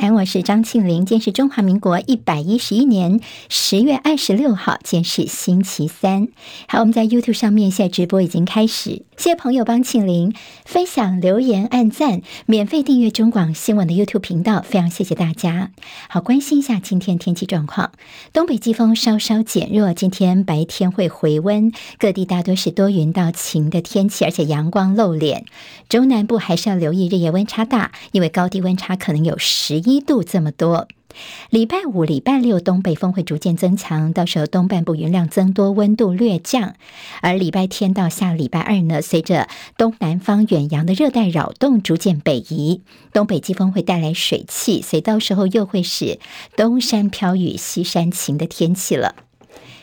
三，我是张庆玲。今天是中华民国一百一十一年十月二十六号，今天是星期三。好，我们在 YouTube 上面现在直播已经开始，谢谢朋友帮庆玲分享、留言、按赞、免费订阅中广新闻的 YouTube 频道，非常谢谢大家。好，关心一下今天天气状况，东北季风稍稍减弱，今天白天会回温，各地大多是多云到晴的天气，而且阳光露脸。中南部还是要留意日夜温差大，因为高低温差可能有十一一度这么多。礼拜五、礼拜六东北风会逐渐增强，到时候东半部云量增多，温度略降。而礼拜天到下礼拜二呢，随着东南方远洋的热带扰动逐渐北移，东北季风会带来水汽，所以到时候又会是东山飘雨、西山晴的天气了。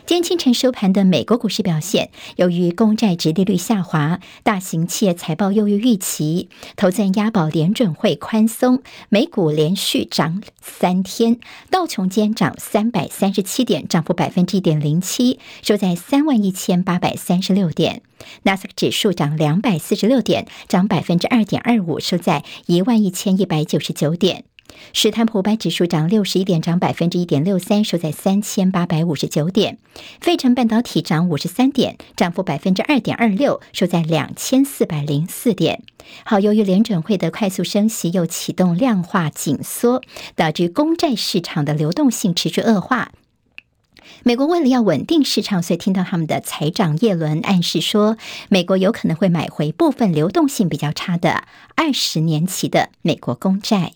今天清晨收盘的美国股市表现，由于公债殖利率下滑，大型企业财报优于预期，投资人押宝联准会宽松，美股连续涨三天，道琼间涨三百三十七点，涨幅百分之一点零七，收在三万一千八百三十六点，纳斯克指数涨两百四十六点，涨百分之二点二五，收在一万一千一百九十九点。史坦普百指数涨六十一点，涨百分之一点六三，收在三千八百五十九点。费城半导体涨五十三点，涨幅百分之二点二六，收在两千四百零四点。好，由于联准会的快速升息又启动量化紧缩，导致公债市场的流动性持续恶化。美国为了要稳定市场，所以听到他们的财长耶伦暗示说，美国有可能会买回部分流动性比较差的二十年期的美国公债。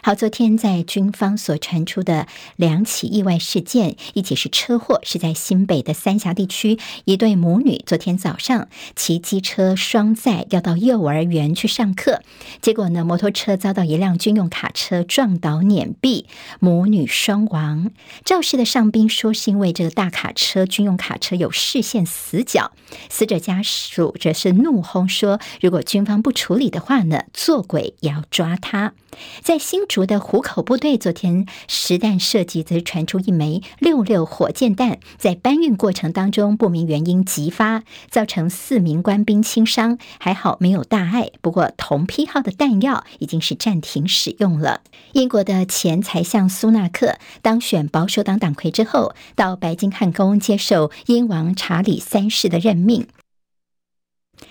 好，昨天在军方所传出的两起意外事件，一起是车祸，是在新北的三峡地区，一对母女昨天早上骑机车双载要到幼儿园去上课，结果呢，摩托车遭到一辆军用卡车撞倒碾毙，母女双亡。肇事的上宾说是因为这个大卡车军用卡车有视线死角，死者家属则是怒轰说，如果军方不处理的话呢，做鬼也要抓他。在新竹的湖口部队昨天实弹射击，则传出一枚六六火箭弹在搬运过程当中不明原因急发，造成四名官兵轻伤，还好没有大碍。不过同批号的弹药已经是暂停使用了。英国的前财相苏纳克当选保守党党魁之后，到白金汉宫接受英王查理三世的任命。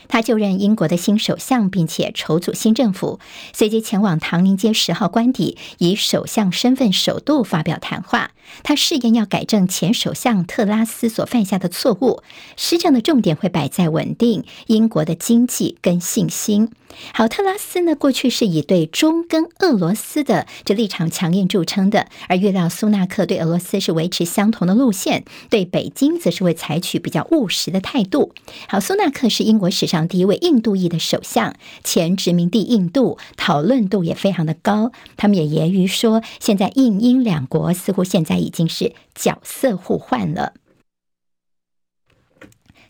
他就任英国的新首相，并且筹组新政府，随即前往唐宁街十号官邸，以首相身份首度发表谈话。他誓言要改正前首相特拉斯所犯下的错误，施政的重点会摆在稳定英国的经济跟信心。好，特拉斯呢，过去是以对中跟俄罗斯的这立场强硬著称的，而预料苏纳克对俄罗斯是维持相同的路线，对北京则是会采取比较务实的态度。好，苏纳克是英国史上第一位印度裔的首相，前殖民地印度讨论度也非常的高。他们也揶揄说，现在印英两国似乎现在。已经是角色互换了。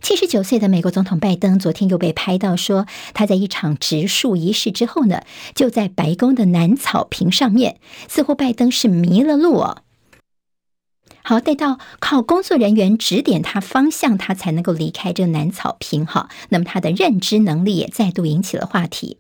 七十九岁的美国总统拜登昨天又被拍到说，他在一场植树仪式之后呢，就在白宫的南草坪上面，似乎拜登是迷了路哦。好，待到靠工作人员指点他方向，他才能够离开这南草坪。哈，那么他的认知能力也再度引起了话题。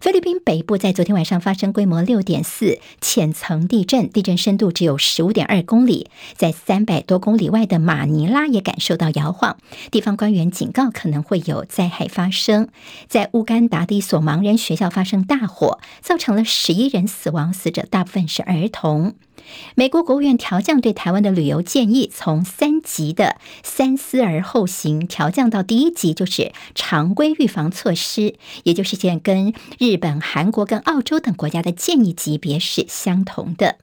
菲律宾北部在昨天晚上发生规模六点四浅层地震，地震深度只有十五点二公里，在三百多公里外的马尼拉也感受到摇晃。地方官员警告可能会有灾害发生。在乌干达的一所盲人学校发生大火，造成了十一人死亡，死者大部分是儿童。美国国务院调降对台湾的旅游建议，从三级的三思而后行调降到第一级，就是常规预防措施，也就是现跟日本、韩国跟澳洲等国家的建议级别是相同的。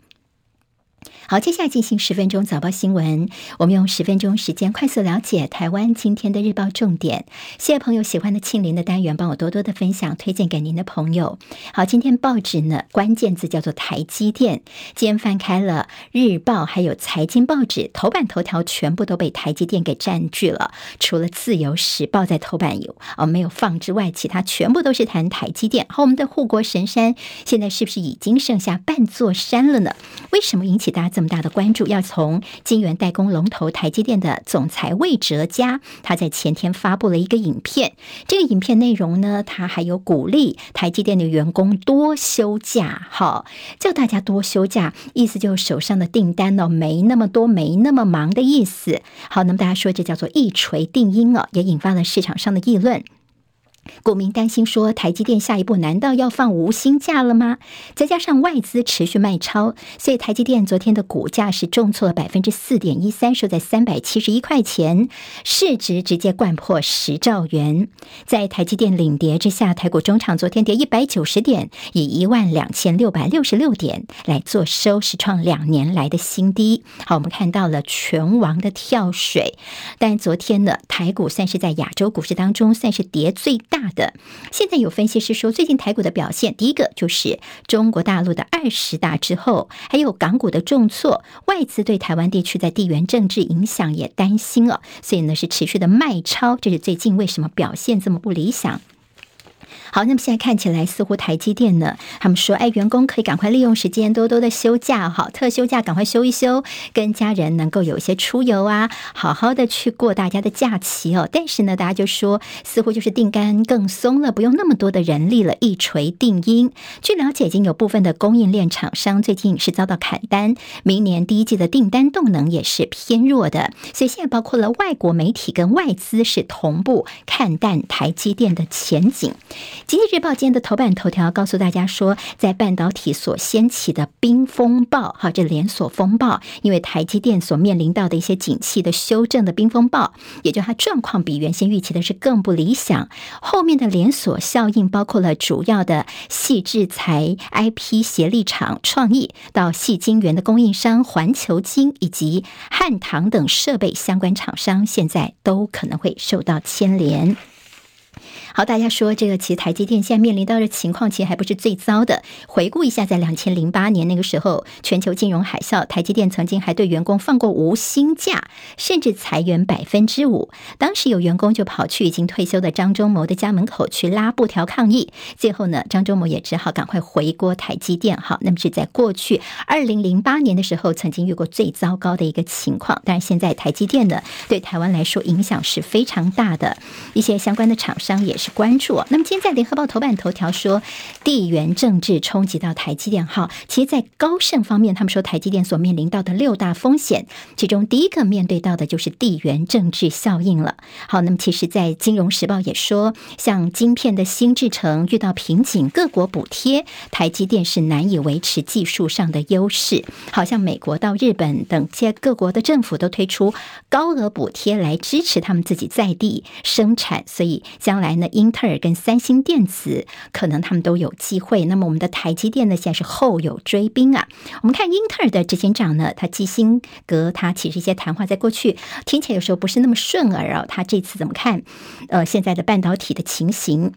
好，接下来进行十分钟早报新闻。我们用十分钟时间快速了解台湾今天的日报重点。谢谢朋友喜欢的庆玲的单元，帮我多多的分享，推荐给您的朋友。好，今天报纸呢，关键字叫做台积电。今天翻开了日报，还有财经报纸，头版头条全部都被台积电给占据了。除了自由时报在头版有哦没有放之外，其他全部都是谈台积电。好，我们的护国神山现在是不是已经剩下半座山了呢？为什么引起大家这么大的关注，要从晶圆代工龙头台积电的总裁魏哲家，他在前天发布了一个影片。这个影片内容呢，他还有鼓励台积电的员工多休假，好，叫大家多休假，意思就是手上的订单哦，没那么多，没那么忙的意思。好，那么大家说这叫做一锤定音哦，也引发了市场上的议论。股民担心说，台积电下一步难道要放无薪假了吗？再加上外资持续卖超，所以台积电昨天的股价是重挫了百分之四点一三，收在三百七十一块钱，市值直接掼破十兆元。在台积电领跌之下，台股中场昨天跌一百九十点，以一万两千六百六十六点来做收，是创两年来的新低。好，我们看到了全网的跳水，但昨天呢，台股算是在亚洲股市当中算是跌最大。大的，现在有分析师说，最近台股的表现，第一个就是中国大陆的二十大之后，还有港股的重挫，外资对台湾地区在地缘政治影响也担心了，所以呢是持续的卖超，这是最近为什么表现这么不理想。好，那么现在看起来似乎台积电呢，他们说，哎，员工可以赶快利用时间多多的休假，好，特休假赶快休一休，跟家人能够有一些出游啊，好好的去过大家的假期哦。但是呢，大家就说，似乎就是订单更松了，不用那么多的人力了，一锤定音。据了解，已经有部分的供应链厂商最近是遭到砍单，明年第一季的订单动能也是偏弱的，所以现在包括了外国媒体跟外资是同步看淡台积电的前景。经济日报今天的头版头条告诉大家说，在半导体所掀起的冰风暴，哈，这连锁风暴，因为台积电所面临到的一些景气的修正的冰风暴，也就它状况比原先预期的是更不理想。后面的连锁效应包括了主要的细制材 IP 协力厂创意，到细晶圆的供应商环球晶以及汉唐等设备相关厂商，现在都可能会受到牵连。好，大家说这个其实台积电现在面临到的情况，其实还不是最糟的。回顾一下，在两千零八年那个时候，全球金融海啸，台积电曾经还对员工放过无薪假，甚至裁员百分之五。当时有员工就跑去已经退休的张忠谋的家门口去拉布条抗议，最后呢，张忠谋也只好赶快回锅台积电。好，那么是在过去二零零八年的时候，曾经遇过最糟糕的一个情况。但是现在台积电呢，对台湾来说影响是非常大的，一些相关的厂商也是。关注。那么今天在联合报头版头条说，地缘政治冲击到台积电。哈，其实，在高盛方面，他们说台积电所面临到的六大风险，其中第一个面对到的就是地缘政治效应了。好，那么其实，在金融时报也说，像晶片的新制程遇到瓶颈，各国补贴，台积电是难以维持技术上的优势。好像美国到日本等些各国的政府都推出高额补贴来支持他们自己在地生产，所以将来呢？英特尔跟三星电子可能他们都有机会。那么我们的台积电呢，现在是后有追兵啊。我们看英特尔的执行长呢，他基辛格，他其实一些谈话在过去听起来有时候不是那么顺耳啊。他这次怎么看？呃，现在的半导体的情形？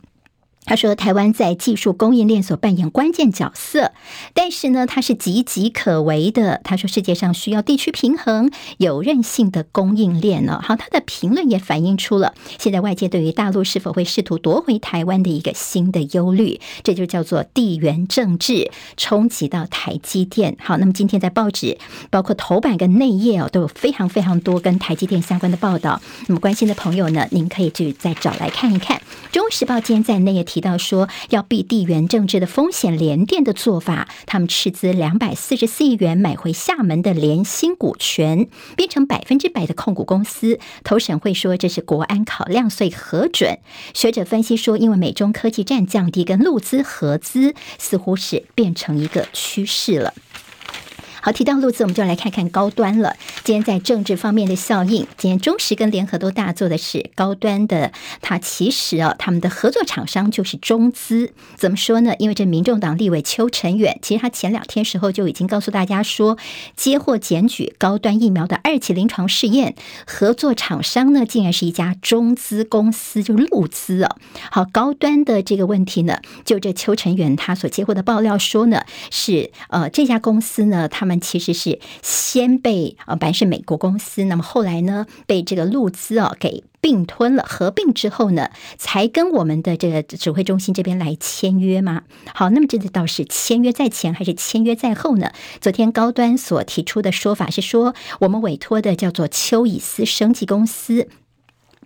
他说：“台湾在技术供应链所扮演关键角色，但是呢，它是岌岌可危的。他说，世界上需要地区平衡、有韧性的供应链呢。好，他的评论也反映出了现在外界对于大陆是否会试图夺回台湾的一个新的忧虑。这就叫做地缘政治冲击到台积电。好，那么今天在报纸，包括头版跟内页哦，都有非常非常多跟台积电相关的报道。那么关心的朋友呢，您可以去再找来看一看。《中时报》今天在内页提。”到说要避地缘政治的风险，联电的做法，他们斥资两百四十四亿元买回厦门的联芯股权，变成百分之百的控股公司。投审会说这是国安考量，所以核准。学者分析说，因为美中科技战降低跟陆资合资，似乎是变成一个趋势了。好，提到陆资，我们就来看看高端了。今天在政治方面的效应，今天中时跟联合都大做的是高端的。它其实啊，他们的合作厂商就是中资。怎么说呢？因为这民众党立委邱成远，其实他前两天时候就已经告诉大家说，接获检举高端疫苗的二期临床试验合作厂商呢，竟然是一家中资公司，就陆资啊。好，高端的这个问题呢，就这邱成远他所接获的爆料说呢，是呃这家公司呢，他们。们其实是先被啊，本来是美国公司，那么后来呢，被这个陆资啊给并吞了。合并之后呢，才跟我们的这个指挥中心这边来签约吗？好，那么这个倒是签约在前还是签约在后呢？昨天高端所提出的说法是说，我们委托的叫做丘以斯生技公司。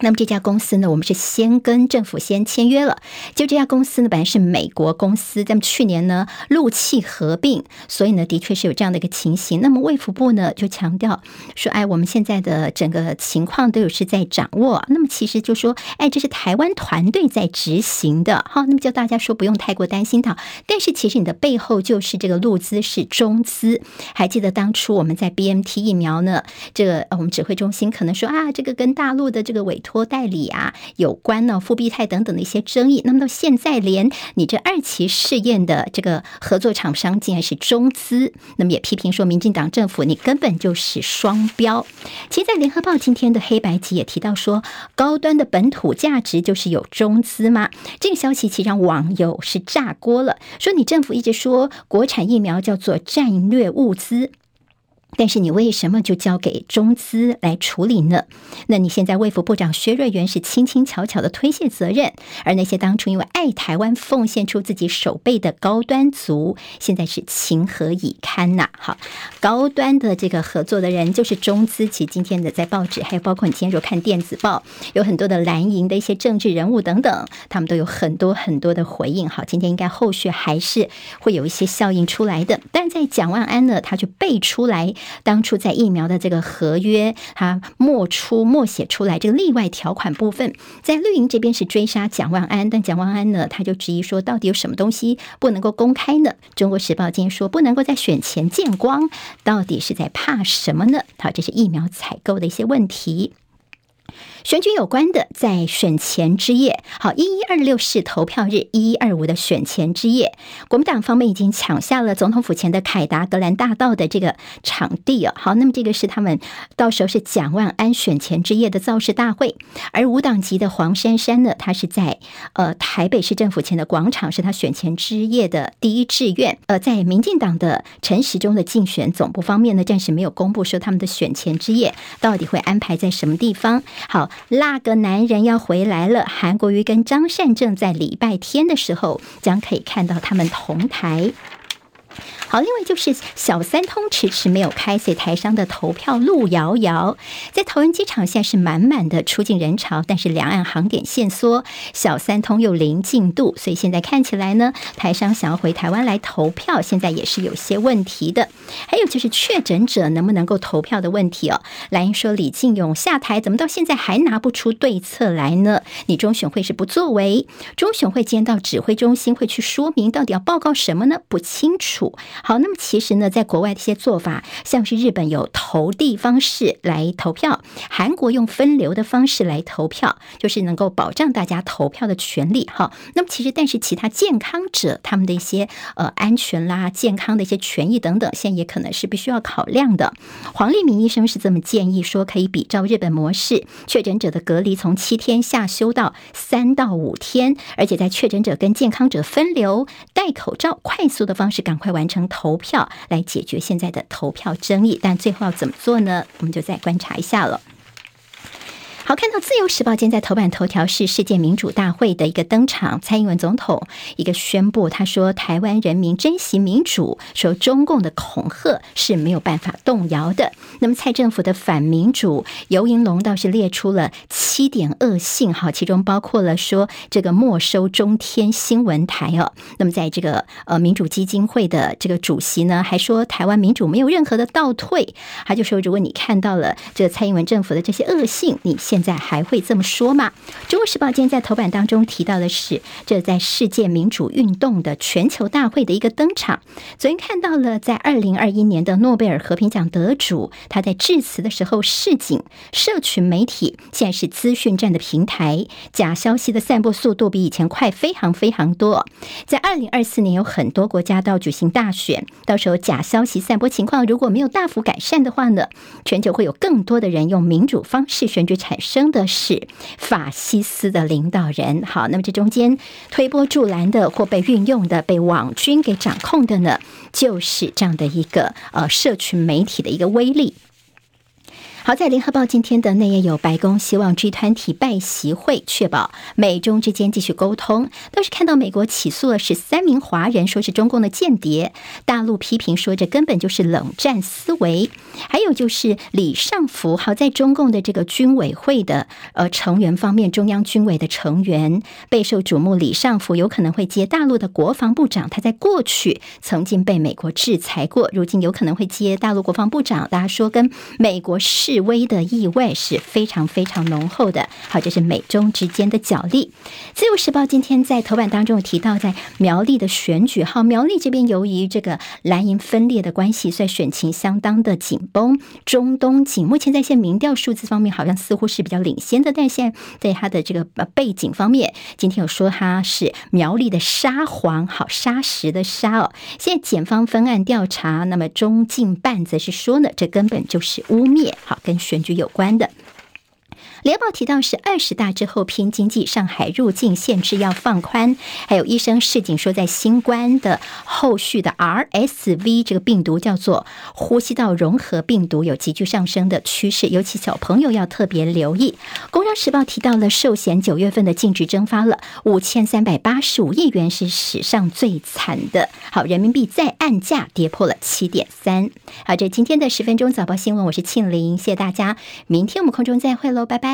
那么这家公司呢，我们是先跟政府先签约了。就这家公司呢，本来是美国公司，咱们去年呢陆气合并，所以呢，的确是有这样的一个情形。那么卫福部呢就强调说，哎，我们现在的整个情况都有是在掌握。那么其实就说，哎，这是台湾团队在执行的，好，那么叫大家说不用太过担心它。但是其实你的背后就是这个陆资是中资。还记得当初我们在 BMT 疫苗呢，这个我们指挥中心可能说啊，这个跟大陆的这个委托代理啊，有关呢，复必泰等等的一些争议。那么到现在，连你这二期试验的这个合作厂商竟然是中资，那么也批评说，民进党政府你根本就是双标。其实，在联合报今天的黑白集也提到说，高端的本土价值就是有中资吗？这个消息其实让网友是炸锅了，说你政府一直说国产疫苗叫做战略物资。但是你为什么就交给中资来处理呢？那你现在卫福部长薛瑞元是轻轻巧巧的推卸责任，而那些当初因为爱台湾奉献出自己手背的高端族，现在是情何以堪呐、好，高端的这个合作的人就是中资。其实今天的在报纸，还有包括你今天如果看电子报，有很多的蓝营的一些政治人物等等，他们都有很多很多的回应。好，今天应该后续还是会有一些效应出来的。但在蒋万安呢，他就背出来。当初在疫苗的这个合约，他默出默写出来这个例外条款部分，在绿营这边是追杀蒋万安，但蒋万安呢，他就质疑说，到底有什么东西不能够公开呢？中国时报今天说不能够在选前见光，到底是在怕什么呢？好，这是疫苗采购的一些问题。选举有关的，在选前之夜，好，一一二六是投票日，一一二五的选前之夜，国民党方面已经抢下了总统府前的凯达格兰大道的这个场地哦。好，那么这个是他们到时候是蒋万安选前之夜的造势大会，而无党籍的黄珊珊呢，她是在呃台北市政府前的广场，是他选前之夜的第一志愿。呃，在民进党的陈时中的竞选总部方面呢，暂时没有公布说他们的选前之夜到底会安排在什么地方。好。那个男人要回来了。韩国瑜跟张善正在礼拜天的时候，将可以看到他们同台。好，另外就是小三通迟迟没有开，所以台商的投票路遥遥。在桃园机场现在是满满的出境人潮，但是两岸航点限缩，小三通又零进度，所以现在看起来呢，台商想要回台湾来投票，现在也是有些问题的。还有就是确诊者能不能够投票的问题哦。蓝营说李进勇下台，怎么到现在还拿不出对策来呢？你中选会是不作为，中选会今天到指挥中心会去说明到底要报告什么呢？不清楚。好，那么其实呢，在国外的一些做法，像是日本有投递方式来投票，韩国用分流的方式来投票，就是能够保障大家投票的权利。哈，那么其实但是其他健康者他们的一些呃安全啦、健康的一些权益等等，现在也可能是必须要考量的。黄立明医生是这么建议说，可以比照日本模式，确诊者的隔离从七天下修到三到五天，而且在确诊者跟健康者分流，戴口罩，快速的方式赶快完成。投票来解决现在的投票争议，但最后要怎么做呢？我们就再观察一下了。好，看到《自由时报》今天在头版头条是世界民主大会的一个登场，蔡英文总统一个宣布，他说台湾人民珍惜民主，说中共的恐吓是没有办法动摇的。那么蔡政府的反民主，游盈龙倒是列出了七点恶性，哈，其中包括了说这个没收中天新闻台哦。那么在这个呃民主基金会的这个主席呢，还说台湾民主没有任何的倒退，他就说如果你看到了这个蔡英文政府的这些恶性，你先现在还会这么说吗？中国时报今天在头版当中提到的是，这在世界民主运动的全球大会的一个登场。昨天看到了，在二零二一年的诺贝尔和平奖得主，他在致辞的时候示警，社群媒体现在是资讯战的平台，假消息的散播速度比以前快非常非常多。在二零二四年，有很多国家都要举行大选，到时候假消息散播情况如果没有大幅改善的话呢，全球会有更多的人用民主方式选举产生的是法西斯的领导人。好，那么这中间推波助澜的或被运用的、被网军给掌控的呢，就是这样的一个呃社群媒体的一个威力。好在联合报今天的内页有白宫希望 G 团体拜习会确保美中之间继续沟通，倒是看到美国起诉了十三名华人，说是中共的间谍，大陆批评说这根本就是冷战思维。还有就是李尚福，好在中共的这个军委会的呃成员方面，中央军委的成员备受瞩目，李尚福有可能会接大陆的国防部长，他在过去曾经被美国制裁过，如今有可能会接大陆国防部长。大家说跟美国是。示威的意味是非常非常浓厚的。好，这是美中之间的角力。自由时报今天在头版当中有提到，在苗栗的选举，好，苗栗这边由于这个蓝营分裂的关系，所以选情相当的紧绷。中东锦目前在线民调数字方面好像似乎是比较领先的，但现在在他的这个背景方面，今天有说他是苗栗的沙皇，好，沙石的沙哦。现在检方分案调查，那么中进办则是说呢，这根本就是污蔑，好。跟选举有关的。联报提到是二十大之后拼经济，上海入境限制要放宽，还有医生示警说，在新冠的后续的 RSV 这个病毒叫做呼吸道融合病毒有急剧上升的趋势，尤其小朋友要特别留意。工商时报提到了寿险九月份的净值蒸发了五千三百八十五亿元，是史上最惨的。好，人民币再按价跌破了七点三。好，这今天的十分钟早报新闻，我是庆玲，谢谢大家，明天我们空中再会喽，拜拜